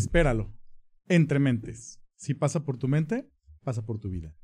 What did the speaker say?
espéralo. Entre mentes. Si pasa por tu mente, pasa por tu vida.